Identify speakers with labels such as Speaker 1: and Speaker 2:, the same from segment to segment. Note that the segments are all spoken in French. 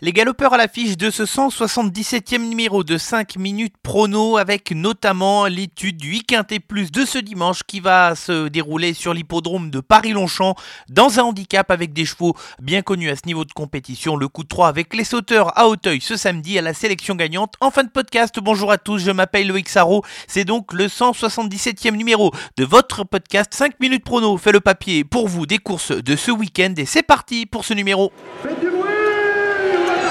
Speaker 1: Les galopeurs à l'affiche de ce 177e numéro de 5 minutes prono avec notamment l'étude du 8 quintet plus de ce dimanche qui va se dérouler sur l'hippodrome de Paris-Longchamp dans un handicap avec des chevaux bien connus à ce niveau de compétition. Le coup de 3 avec les sauteurs à Hauteuil ce samedi à la sélection gagnante. En fin de podcast, bonjour à tous, je m'appelle Loïc Sarro. C'est donc le 177e numéro de votre podcast 5 minutes prono. Fait le papier pour vous des courses de ce week-end et c'est parti pour ce numéro.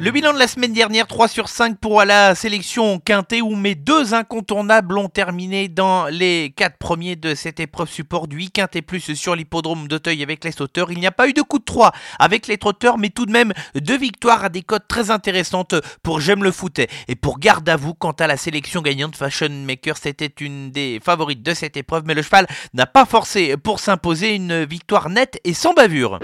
Speaker 1: Le bilan de la semaine dernière, 3 sur 5 pour la sélection quintée où mes deux incontournables ont terminé dans les 4 premiers de cette épreuve support du 8 quintet plus sur l'hippodrome d'Auteuil avec les sauteurs. Il n'y a pas eu de coup de 3 avec les trotteurs mais tout de même deux victoires à des cotes très intéressantes pour J'aime le foot et pour garde à vous quant à la sélection gagnante Fashion Maker c'était une des favorites de cette épreuve mais le cheval n'a pas forcé pour s'imposer une victoire nette et sans bavure.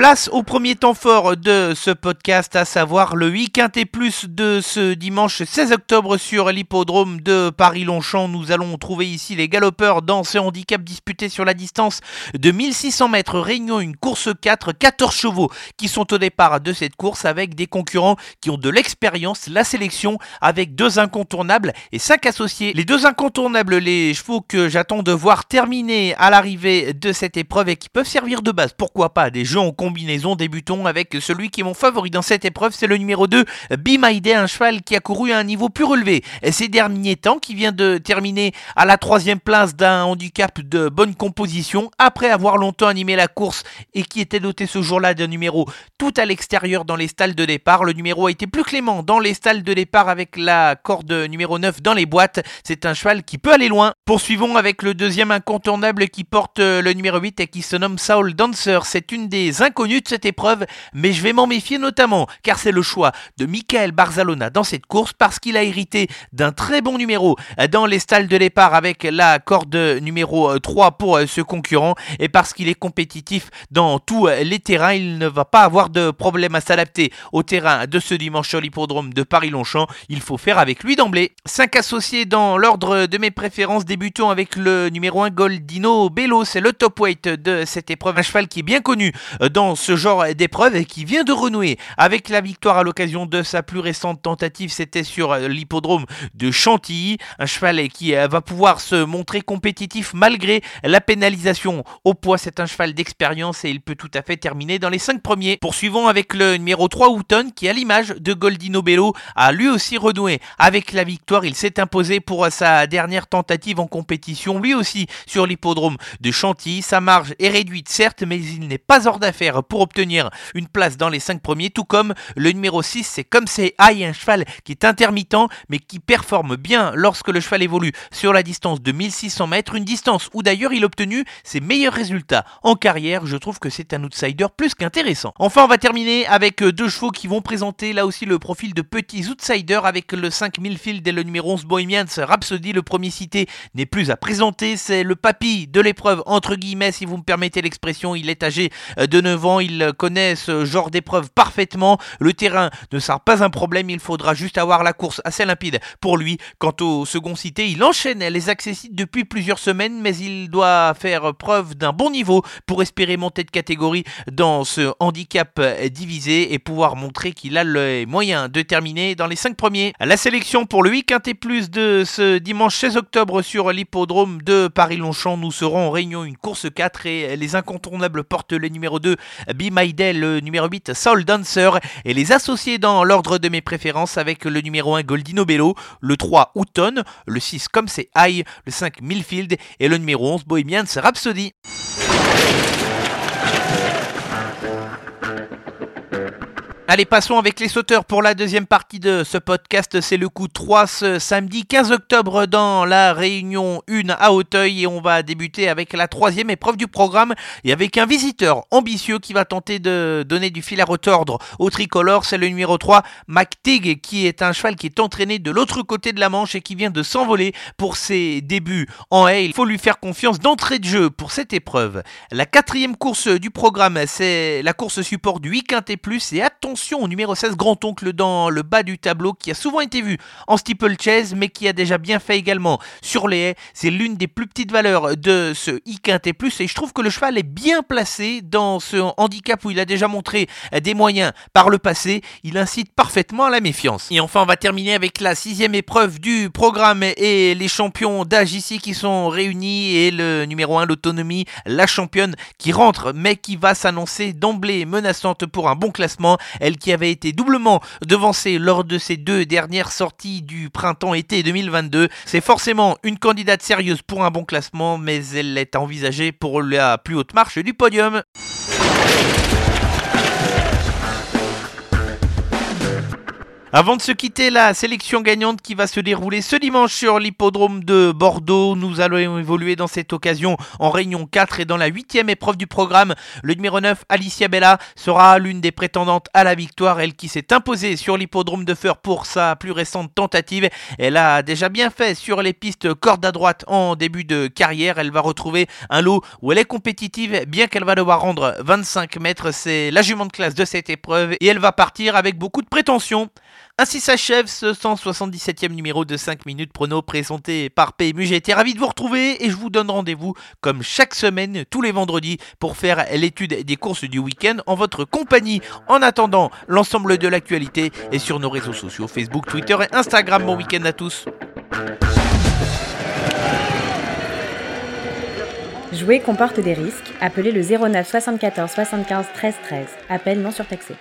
Speaker 1: Place au premier temps fort de ce podcast, à savoir le 8 quintet plus de ce dimanche 16 octobre sur l'hippodrome de Paris-Longchamp. Nous allons trouver ici les galopeurs dans ce handicap disputé sur la distance de 1600 mètres. Réunion une course 4, 14 chevaux qui sont au départ de cette course avec des concurrents qui ont de l'expérience, la sélection avec deux incontournables et cinq associés. Les deux incontournables, les chevaux que j'attends de voir terminer à l'arrivée de cette épreuve et qui peuvent servir de base, pourquoi pas, des jeux en combinaison. Débutons avec celui qui est mon favori dans cette épreuve, c'est le numéro 2, Be Day, un cheval qui a couru à un niveau plus relevé ces derniers temps, qui vient de terminer à la troisième place d'un handicap de bonne composition, après avoir longtemps animé la course et qui était doté ce jour-là d'un numéro tout à l'extérieur dans les stalles de départ. Le numéro a été plus clément dans les stalles de départ avec la corde numéro 9 dans les boîtes. C'est un cheval qui peut aller loin. Poursuivons avec le deuxième incontournable qui porte le numéro 8 et qui se nomme Saul Dancer. C'est une des inconnus de cette épreuve, mais je vais m'en méfier notamment car c'est le choix de Michael Barzalona dans cette course parce qu'il a hérité d'un très bon numéro dans les stalles de départ avec la corde numéro 3 pour ce concurrent et parce qu'il est compétitif dans tous les terrains, il ne va pas avoir de problème à s'adapter au terrain de ce dimanche sur l'hippodrome de Paris-Longchamp. Il faut faire avec lui d'emblée. 5 associés dans l'ordre de mes préférences, débutons avec le numéro 1 Goldino Bello, c'est le top weight de cette épreuve, un cheval qui est bien connu dans ce genre d'épreuve et qui vient de renouer avec la victoire à l'occasion de sa plus récente tentative, c'était sur l'hippodrome de Chantilly, un cheval qui va pouvoir se montrer compétitif malgré la pénalisation. Au poids, c'est un cheval d'expérience et il peut tout à fait terminer dans les 5 premiers. Poursuivons avec le numéro 3 Houghton qui à l'image de Goldino Bello a lui aussi renoué avec la victoire, il s'est imposé pour sa dernière tentative en compétition, lui aussi sur l'hippodrome de Chantilly, sa marge est réduite certes mais il n'est pas hors d'affaire pour obtenir une place dans les 5 premiers, tout comme le numéro 6, c'est comme c'est Aïe, un cheval qui est intermittent, mais qui performe bien lorsque le cheval évolue sur la distance de 1600 mètres, une distance où d'ailleurs il a obtenu ses meilleurs résultats en carrière, je trouve que c'est un outsider plus qu'intéressant. Enfin, on va terminer avec deux chevaux qui vont présenter là aussi le profil de petits outsiders avec le 5000 Field et le numéro 11 Bohemians Rhapsody, le premier cité n'est plus à présenter, c'est le papy de l'épreuve, entre guillemets, si vous me permettez l'expression, il est âgé de 9 ans, il connaît ce genre d'épreuve parfaitement. Le terrain ne sera pas un problème, il faudra juste avoir la course assez limpide pour lui. Quant au second cité, il enchaîne les accessites depuis plusieurs semaines, mais il doit faire preuve d'un bon niveau pour espérer monter de catégorie dans ce handicap divisé et pouvoir montrer qu'il a les moyens de terminer dans les 5 premiers. La sélection pour le 8 quintet plus de ce dimanche 16 octobre sur l'hippodrome de Paris-Longchamp. Nous serons en réunion une course 4 et les incontournables portent le numéro 2 Be My Day, le numéro 8 Soul Dancer et les associés dans l'ordre de mes préférences avec le numéro 1 Goldino Bello, le 3 Houghton, le 6 Comme c'est High, le 5 Millfield et le numéro 11 Bohemians Allez, passons avec les sauteurs pour la deuxième partie de ce podcast. C'est le coup 3 ce samedi 15 octobre dans la réunion 1 à Hauteuil et on va débuter avec la troisième épreuve du programme et avec un visiteur ambitieux qui va tenter de donner du fil à retordre au tricolore. C'est le numéro 3, McTig, qui est un cheval qui est entraîné de l'autre côté de la Manche et qui vient de s'envoler pour ses débuts en haie. Il faut lui faire confiance d'entrée de jeu pour cette épreuve. La quatrième course du programme, c'est la course support du 8 Quintet Plus et attention au numéro 16 Grand-Oncle dans le bas du tableau qui a souvent été vu en steeplechase mais qui a déjà bien fait également sur les haies. C'est l'une des plus petites valeurs de ce I plus et je trouve que le cheval est bien placé dans ce handicap où il a déjà montré des moyens par le passé. Il incite parfaitement à la méfiance. Et enfin on va terminer avec la sixième épreuve du programme et les champions d'âge ici qui sont réunis et le numéro 1 l'autonomie, la championne qui rentre mais qui va s'annoncer d'emblée menaçante pour un bon classement qui avait été doublement devancée lors de ses deux dernières sorties du printemps-été 2022. C'est forcément une candidate sérieuse pour un bon classement, mais elle est envisagée pour la plus haute marche du podium. Avant de se quitter, la sélection gagnante qui va se dérouler ce dimanche sur l'hippodrome de Bordeaux. Nous allons évoluer dans cette occasion en réunion 4 et dans la huitième épreuve du programme. Le numéro 9, Alicia Bella, sera l'une des prétendantes à la victoire. Elle qui s'est imposée sur l'hippodrome de Feur pour sa plus récente tentative. Elle a déjà bien fait sur les pistes corde à droite en début de carrière. Elle va retrouver un lot où elle est compétitive, bien qu'elle va devoir rendre 25 mètres. C'est la jument de classe de cette épreuve et elle va partir avec beaucoup de prétention. Ainsi s'achève ce 177e numéro de 5 minutes prono présenté par PMU. J'ai été ravi de vous retrouver et je vous donne rendez-vous comme chaque semaine, tous les vendredis, pour faire l'étude des courses du week-end en votre compagnie. En attendant, l'ensemble de l'actualité est sur nos réseaux sociaux Facebook, Twitter et Instagram. Bon week-end à tous.
Speaker 2: Jouer comporte des risques. Appelez le 09 74 75 13 13. Appel non surtaxé.